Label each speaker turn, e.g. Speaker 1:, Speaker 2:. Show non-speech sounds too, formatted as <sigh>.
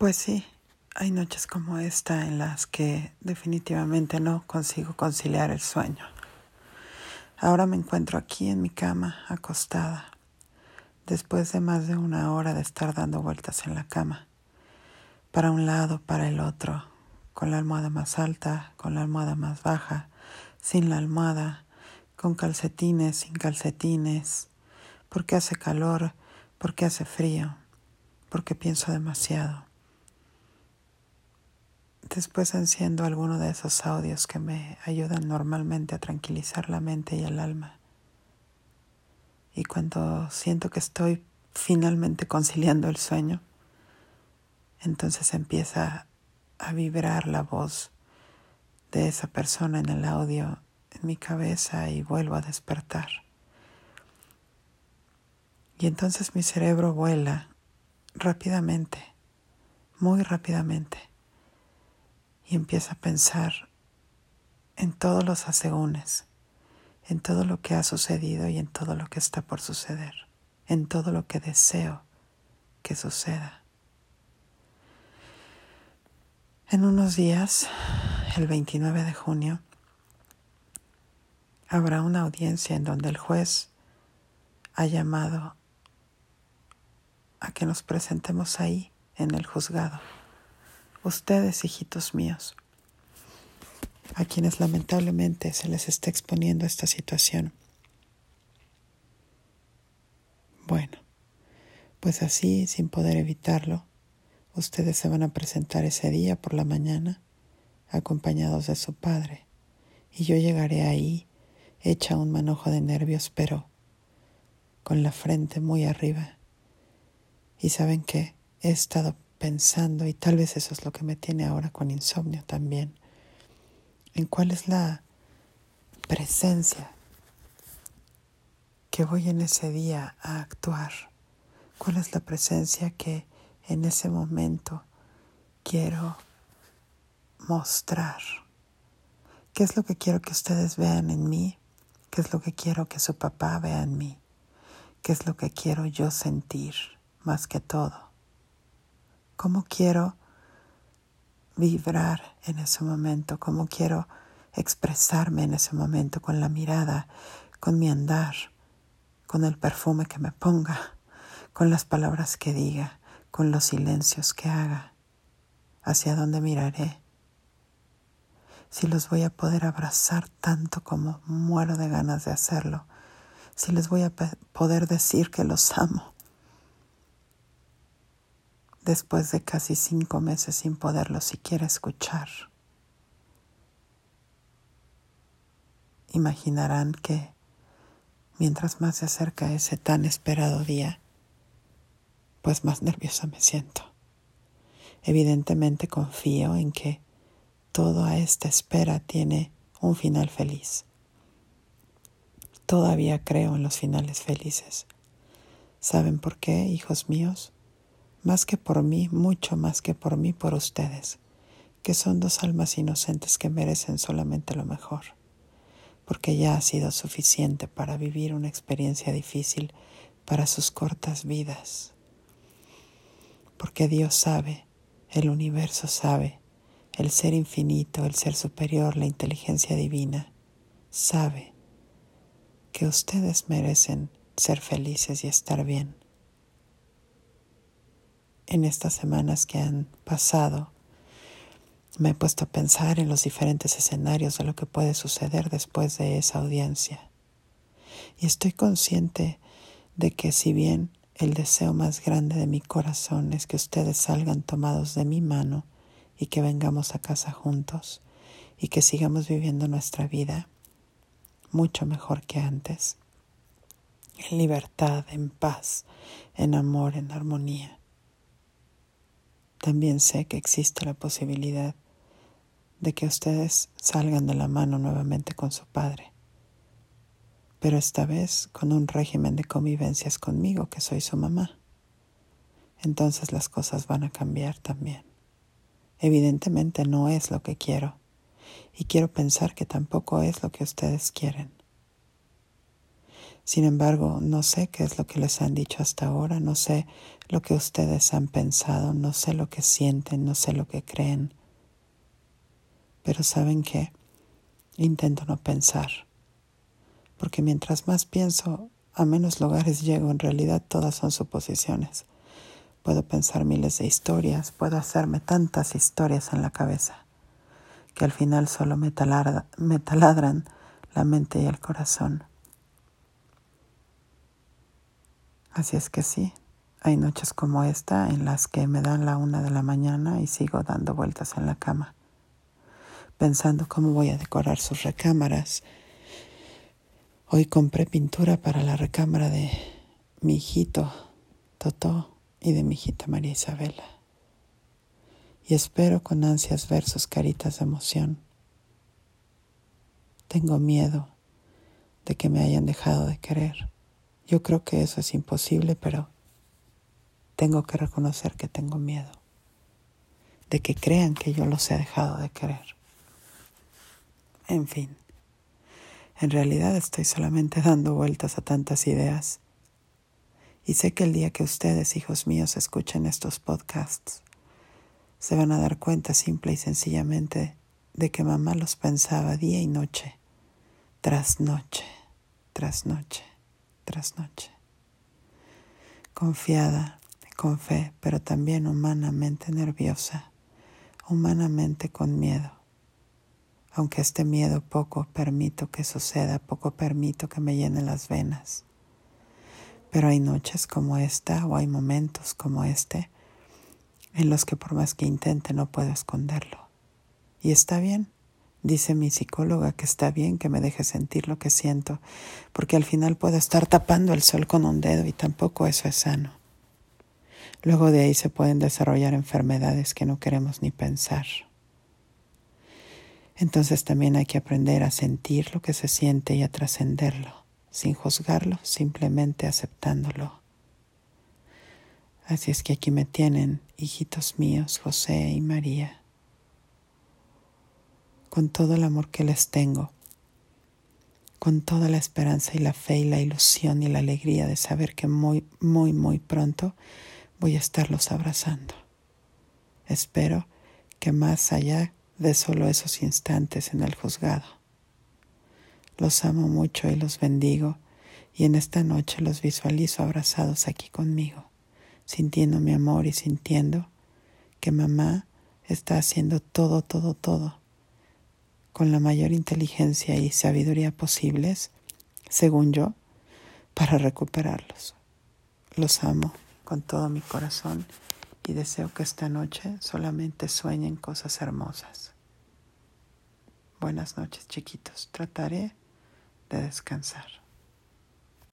Speaker 1: Pues sí, hay noches como esta en las que definitivamente no consigo conciliar el sueño. Ahora me encuentro aquí en mi cama, acostada, después de más de una hora de estar dando vueltas en la cama, para un lado, para el otro, con la almohada más alta, con la almohada más baja, sin la almohada, con calcetines, sin calcetines, porque hace calor, porque hace frío, porque pienso demasiado. Después enciendo alguno de esos audios que me ayudan normalmente a tranquilizar la mente y el alma. Y cuando siento que estoy finalmente conciliando el sueño, entonces empieza a vibrar la voz de esa persona en el audio en mi cabeza y vuelvo a despertar. Y entonces mi cerebro vuela rápidamente, muy rápidamente y empieza a pensar en todos los asegúnes, en todo lo que ha sucedido y en todo lo que está por suceder, en todo lo que deseo que suceda. En unos días, el 29 de junio, habrá una audiencia en donde el juez ha llamado a que nos presentemos ahí en el juzgado ustedes, hijitos míos, a quienes lamentablemente se les está exponiendo esta situación. Bueno, pues así, sin poder evitarlo, ustedes se van a presentar ese día por la mañana, acompañados de su padre, y yo llegaré ahí, hecha un manojo de nervios, pero con la frente muy arriba. Y saben que he estado pensando, y tal vez eso es lo que me tiene ahora con insomnio también, en cuál es la presencia que voy en ese día a actuar, cuál es la presencia que en ese momento quiero mostrar, qué es lo que quiero que ustedes vean en mí, qué es lo que quiero que su papá vea en mí, qué es lo que quiero yo sentir más que todo cómo quiero vibrar en ese momento, cómo quiero expresarme en ese momento con la mirada, con mi andar, con el perfume que me ponga, con las palabras que diga, con los silencios que haga, hacia dónde miraré, si los voy a poder abrazar tanto como muero de ganas de hacerlo, si les voy a poder decir que los amo, después de casi cinco meses sin poderlo siquiera escuchar. Imaginarán que mientras más se acerca ese tan esperado día, pues más nerviosa me siento. Evidentemente confío en que toda esta espera tiene un final feliz. Todavía creo en los finales felices. ¿Saben por qué, hijos míos? Más que por mí, mucho más que por mí, por ustedes, que son dos almas inocentes que merecen solamente lo mejor, porque ya ha sido suficiente para vivir una experiencia difícil para sus cortas vidas, porque Dios sabe, el universo sabe, el ser infinito, el ser superior, la inteligencia divina, sabe que ustedes merecen ser felices y estar bien en estas semanas que han pasado, me he puesto a pensar en los diferentes escenarios de lo que puede suceder después de esa audiencia. Y estoy consciente de que si bien el deseo más grande de mi corazón es que ustedes salgan tomados de mi mano y que vengamos a casa juntos y que sigamos viviendo nuestra vida mucho mejor que antes, en libertad, en paz, en amor, en armonía. También sé que existe la posibilidad de que ustedes salgan de la mano nuevamente con su padre, pero esta vez con un régimen de convivencias conmigo, que soy su mamá. Entonces las cosas van a cambiar también. Evidentemente no es lo que quiero, y quiero pensar que tampoco es lo que ustedes quieren. Sin embargo, no sé qué es lo que les han dicho hasta ahora, no sé lo que ustedes han pensado, no sé lo que sienten, no sé lo que creen. Pero ¿saben qué? Intento no pensar, porque mientras más pienso, a menos lugares llego, en realidad todas son suposiciones. Puedo pensar miles de historias, puedo hacerme tantas historias en la cabeza, que al final solo me, taladran la mente y el corazón. Así es que sí, hay noches como esta en las que me dan la una de la mañana y sigo dando vueltas en la cama, pensando cómo voy a decorar sus recámaras. Hoy compré pintura para la recámara de mi hijito, Totó, y de mi hijita María Isabela. Y espero con ansias ver sus caritas de emoción. Tengo miedo de que me hayan dejado de querer. Yo creo que eso es imposible, pero tengo que reconocer que tengo miedo de que crean que yo los he dejado de querer. En fin, en realidad estoy solamente <laughs> dando vueltas a tantas ideas y sé que el día que ustedes, hijos míos, escuchen estos podcasts, se van a dar cuenta simple y sencillamente de que mamá los pensaba día y noche, tras noche, tras noche tras noche. Confiada, con fe, pero también humanamente nerviosa, humanamente con miedo. Aunque este miedo poco permito que suceda, poco permito que me llene las venas. Pero hay noches como esta o hay momentos como este en los que por más que intente no puedo esconderlo. Y está bien, Dice mi psicóloga que está bien que me deje sentir lo que siento, porque al final puedo estar tapando el sol con un dedo y tampoco eso es sano. Luego de ahí se pueden desarrollar enfermedades que no queremos ni pensar. Entonces también hay que aprender a sentir lo que se siente y a trascenderlo, sin juzgarlo, simplemente aceptándolo. Así es que aquí me tienen, hijitos míos, José y María con todo el amor que les tengo, con toda la esperanza y la fe y la ilusión y la alegría de saber que muy, muy, muy pronto voy a estarlos abrazando. Espero que más allá de solo esos instantes en el juzgado. Los amo mucho y los bendigo y en esta noche los visualizo abrazados aquí conmigo, sintiendo mi amor y sintiendo que mamá está haciendo todo, todo, todo con la mayor inteligencia y sabiduría posibles, según yo, para recuperarlos. Los amo con todo mi corazón y deseo que esta noche solamente sueñen cosas hermosas. Buenas noches chiquitos, trataré de descansar.